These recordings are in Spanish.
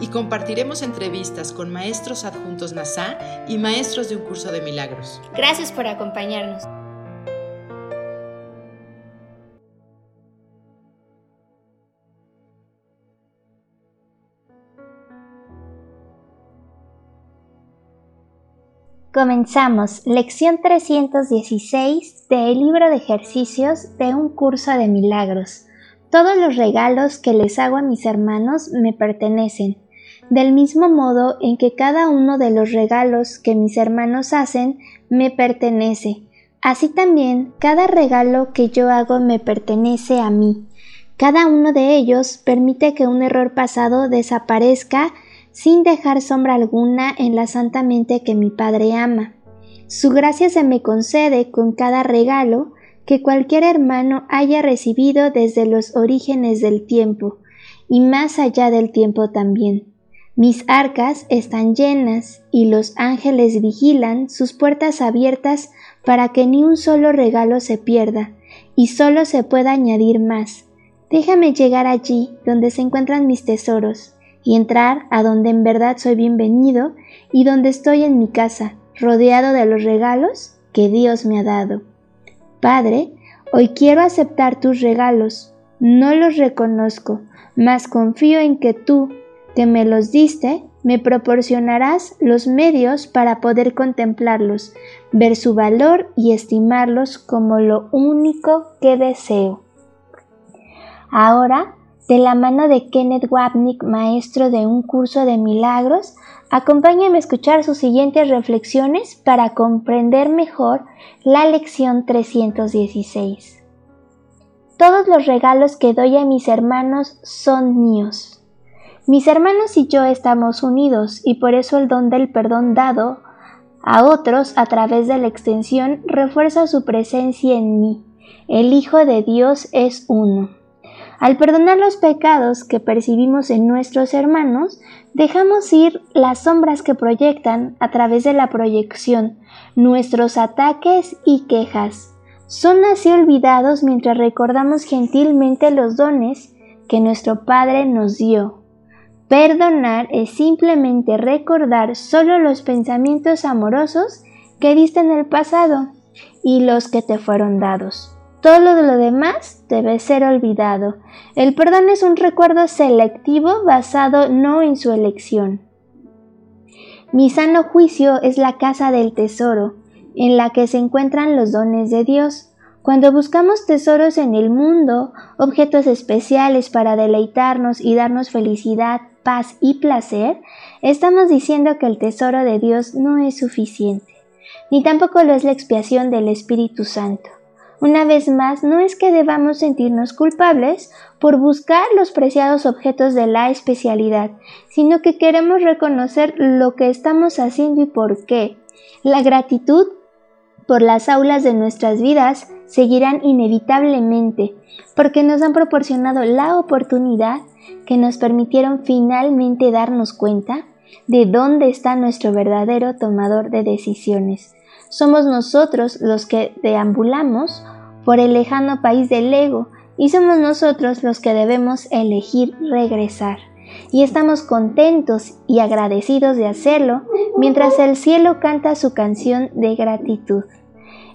Y compartiremos entrevistas con maestros adjuntos NASA y maestros de un curso de milagros. Gracias por acompañarnos. Comenzamos lección 316 del libro de ejercicios de un curso de milagros. Todos los regalos que les hago a mis hermanos me pertenecen, del mismo modo en que cada uno de los regalos que mis hermanos hacen me pertenece. Así también cada regalo que yo hago me pertenece a mí. Cada uno de ellos permite que un error pasado desaparezca sin dejar sombra alguna en la santa mente que mi Padre ama. Su gracia se me concede con cada regalo que cualquier hermano haya recibido desde los orígenes del tiempo, y más allá del tiempo también. Mis arcas están llenas, y los ángeles vigilan sus puertas abiertas para que ni un solo regalo se pierda, y solo se pueda añadir más. Déjame llegar allí donde se encuentran mis tesoros, y entrar a donde en verdad soy bienvenido y donde estoy en mi casa, rodeado de los regalos que Dios me ha dado. Padre, hoy quiero aceptar tus regalos, no los reconozco, mas confío en que tú, que me los diste, me proporcionarás los medios para poder contemplarlos, ver su valor y estimarlos como lo único que deseo. Ahora de la mano de Kenneth Wapnick, maestro de un curso de milagros, acompáñame a escuchar sus siguientes reflexiones para comprender mejor la lección 316. Todos los regalos que doy a mis hermanos son míos. Mis hermanos y yo estamos unidos y por eso el don del perdón dado a otros a través de la extensión refuerza su presencia en mí. El Hijo de Dios es uno. Al perdonar los pecados que percibimos en nuestros hermanos, dejamos ir las sombras que proyectan a través de la proyección, nuestros ataques y quejas. Son así olvidados mientras recordamos gentilmente los dones que nuestro Padre nos dio. Perdonar es simplemente recordar solo los pensamientos amorosos que diste en el pasado y los que te fueron dados. Todo lo lo demás debe ser olvidado. El perdón es un recuerdo selectivo basado no en su elección. Mi sano juicio es la casa del tesoro, en la que se encuentran los dones de Dios. Cuando buscamos tesoros en el mundo, objetos especiales para deleitarnos y darnos felicidad, paz y placer, estamos diciendo que el tesoro de Dios no es suficiente, ni tampoco lo es la expiación del Espíritu Santo. Una vez más, no es que debamos sentirnos culpables por buscar los preciados objetos de la especialidad, sino que queremos reconocer lo que estamos haciendo y por qué. La gratitud por las aulas de nuestras vidas seguirán inevitablemente, porque nos han proporcionado la oportunidad que nos permitieron finalmente darnos cuenta de dónde está nuestro verdadero tomador de decisiones. Somos nosotros los que deambulamos por el lejano país del ego y somos nosotros los que debemos elegir regresar. Y estamos contentos y agradecidos de hacerlo mientras el cielo canta su canción de gratitud.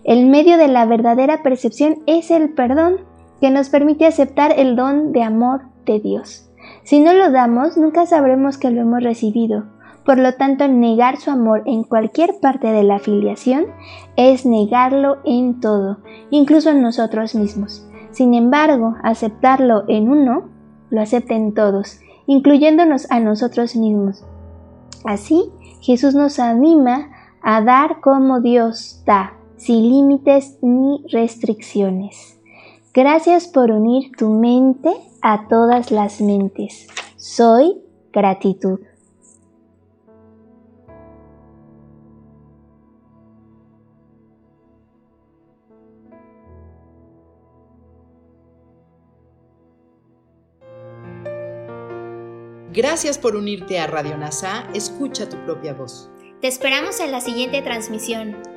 El medio de la verdadera percepción es el perdón que nos permite aceptar el don de amor de Dios. Si no lo damos, nunca sabremos que lo hemos recibido. Por lo tanto, negar su amor en cualquier parte de la afiliación es negarlo en todo, incluso en nosotros mismos. Sin embargo, aceptarlo en uno, lo acepten todos, incluyéndonos a nosotros mismos. Así, Jesús nos anima a dar como Dios da, sin límites ni restricciones. Gracias por unir tu mente a todas las mentes. Soy gratitud. Gracias por unirte a Radio NASA. Escucha tu propia voz. Te esperamos en la siguiente transmisión.